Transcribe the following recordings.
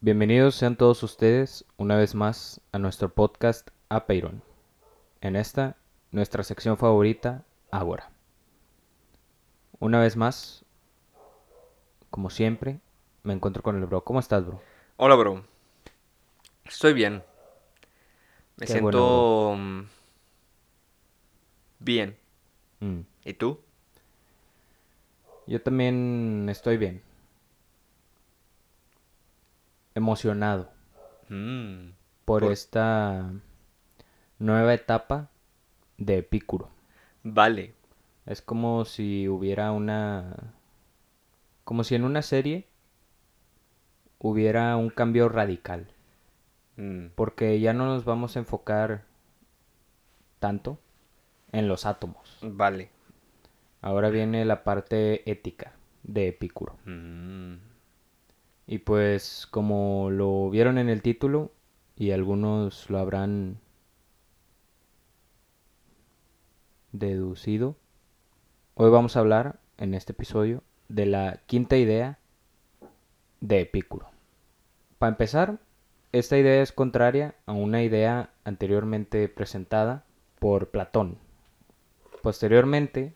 Bienvenidos sean todos ustedes una vez más a nuestro podcast Apeiron. En esta, nuestra sección favorita, Ágora. Una vez más, como siempre, me encuentro con el bro. ¿Cómo estás, bro? Hola, bro. Estoy bien. Me Qué siento mm, bien. Mm. ¿Y tú? Yo también estoy bien. Emocionado Mm, por Por- esta nueva etapa de Epicuro. Vale. Es como si hubiera una... Como si en una serie hubiera un cambio radical. Mm, Porque ya no nos vamos a enfocar tanto en los átomos. Vale. Ahora viene la parte ética de Epicuro. Mm, Y pues como lo vieron en el título y algunos lo habrán deducido, hoy vamos a hablar en este episodio de la quinta idea de Epicuro. Para empezar, esta idea es contraria a una idea anteriormente presentada por Platón. Posteriormente,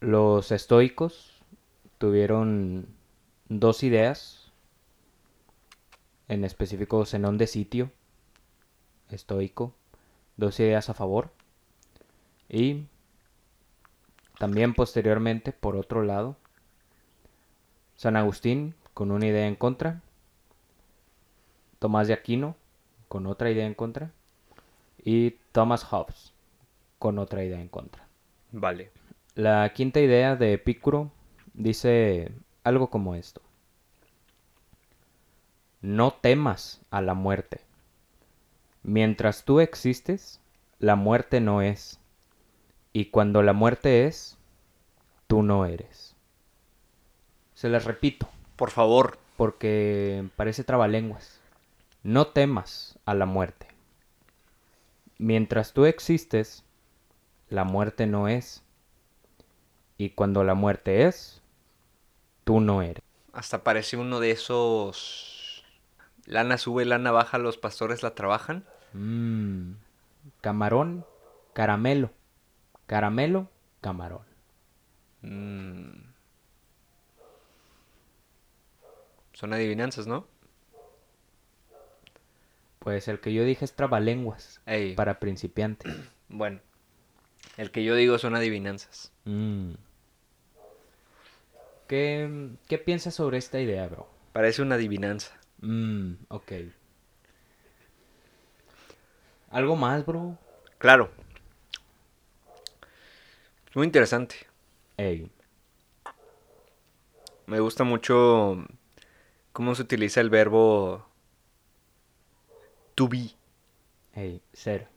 los estoicos tuvieron dos ideas, en específico Zenón de Sitio, estoico, dos ideas a favor. Y también posteriormente, por otro lado, San Agustín con una idea en contra, Tomás de Aquino con otra idea en contra y Thomas Hobbes con otra idea en contra. Vale. La quinta idea de Epicuro dice algo como esto. No temas a la muerte. Mientras tú existes, la muerte no es. Y cuando la muerte es, tú no eres. Se las repito, Por favor. porque parece trabalenguas. No temas a la muerte. Mientras tú existes, la muerte no es. Y cuando la muerte es, tú no eres. Hasta parece uno de esos... Lana sube, lana baja, los pastores la trabajan. Mmm. Camarón, caramelo. Caramelo, camarón. Mm. Son adivinanzas, ¿no? Pues el que yo dije es trabalenguas Ey, para principiantes. bueno. El que yo digo son adivinanzas. Mm. ¿Qué, ¿Qué piensas sobre esta idea, bro? Parece una adivinanza. Mmm, ok. ¿Algo más, bro? Claro. Muy interesante. Ey. Me gusta mucho cómo se utiliza el verbo to be, Ey, ser.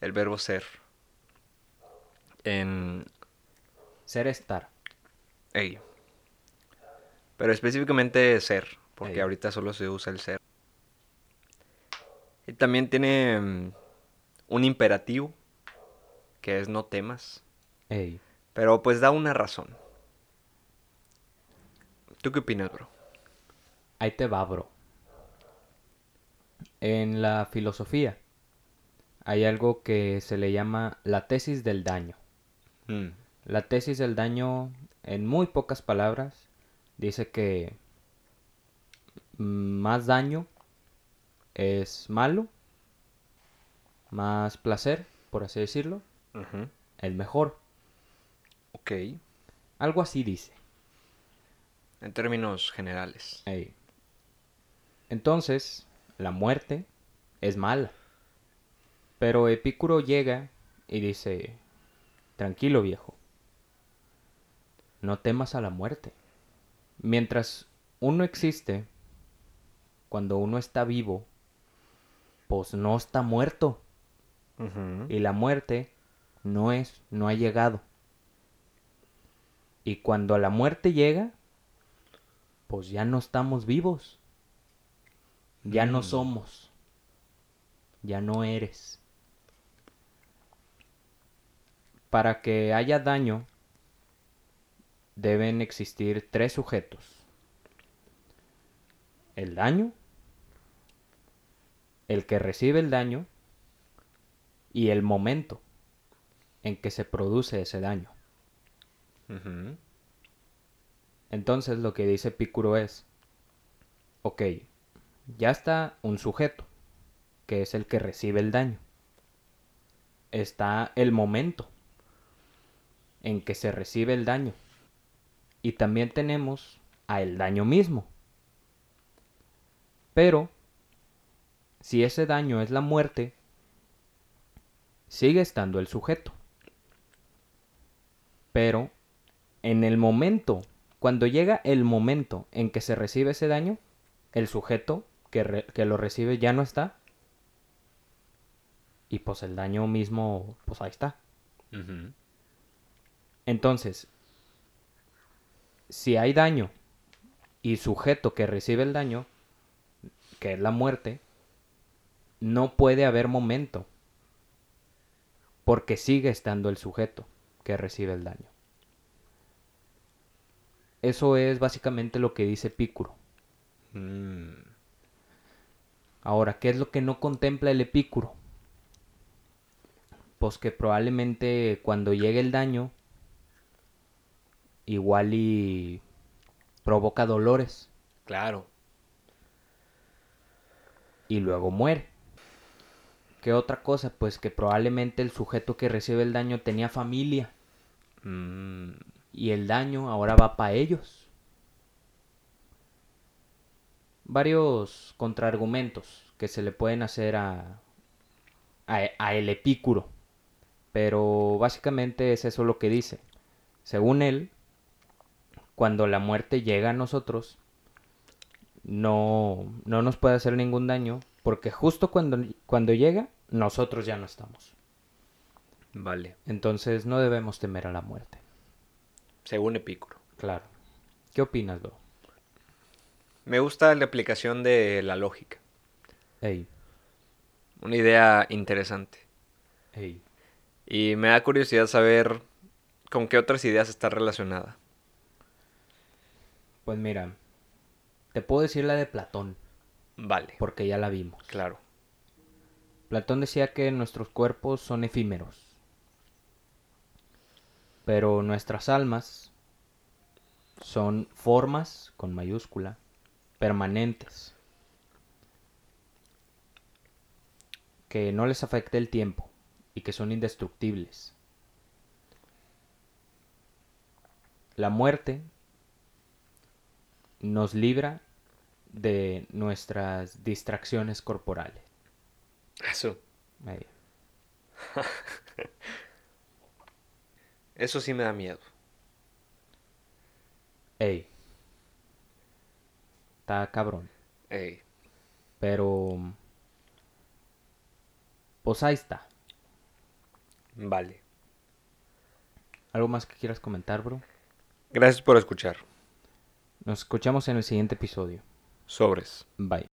el verbo ser. En. Ser estar. Ey. Pero específicamente ser, porque Ey. ahorita solo se usa el ser. Y también tiene mm, un imperativo, que es no temas. Ey. Pero pues da una razón. ¿Tú qué opinas, bro? Ahí te va, bro. En la filosofía hay algo que se le llama la tesis del daño. Mm, La tesis del daño, en muy pocas palabras, dice que más daño es malo, más placer, por así decirlo, ujú. el mejor. Ok. Algo así dice. En términos generales. Entonces, la muerte es mala. Pero Epicuro llega y dice, tranquilo viejo, no temas a la muerte. Mientras uno existe, cuando uno está vivo, pues no está muerto. Y la muerte no es, no ha llegado. Y cuando la muerte llega, pues ya no estamos vivos. Ya no Mm. somos. Ya no eres. Para que haya daño, deben existir tres sujetos. el daño, el que recibe el daño y el momento en que se produce ese daño. Entonces lo que dice Epicuro es, ok, ya está un sujeto, que es el que recibe el daño. Está el momento en que se recibe el daño. Y también tenemos a el daño mismo. Pero, si ese daño es la muerte, sigue estando el sujeto. Pero, en el momento, cuando llega el momento en que se recibe ese daño, el sujeto que, re- que lo recibe ya no está. Y pues el daño mismo, pues ahí está. Entonces, si hay daño y sujeto que recibe el daño, que es la muerte, no puede haber momento. Porque sigue estando el sujeto que recibe el daño. Eso es básicamente lo que dice Epicuro. Mm. Ahora, ¿qué es lo que no contempla el Epicuro? Pues que probablemente cuando llegue el daño, igual y provoca dolores Claro. y luego muere. ¿Qué otra cosa? Pues que probablemente el sujeto que recibe el daño tenía familia Mm. y el daño ahora va para ellos. Varios contraargumentos que se le pueden hacer a, a, a el epicuro, pero básicamente es eso lo que dice. Según él, cuando la muerte llega a nosotros, no, no nos puede hacer ningún daño, porque justo cuando, cuando llega, nosotros ya no estamos. Vale. Entonces no debemos temer a la muerte. Según Epicuro. Claro. ¿Qué opinas, bro? Me gusta la aplicación de la lógica. Ey, Una idea interesante. ey. Y me da curiosidad saber con qué otras ideas está relacionada. Pues mira, te puedo decir la de Platón, Vale. porque ya la vimos. Claro. Platón decía que nuestros cuerpos son efímeros, pero nuestras almas son formas, con mayúscula, permanentes, que no les afecta el tiempo y que son indestructibles. La muerte nos libra de nuestras distracciones corporales. Eso. Eso sí me da miedo. Ey. Está cabrón. Ey. Pero... Pues ahí está. Vale. ¿Algo más que quieras comentar, bro? Gracias por escuchar. Nos escuchamos en el siguiente episodio. Sobres. Bye.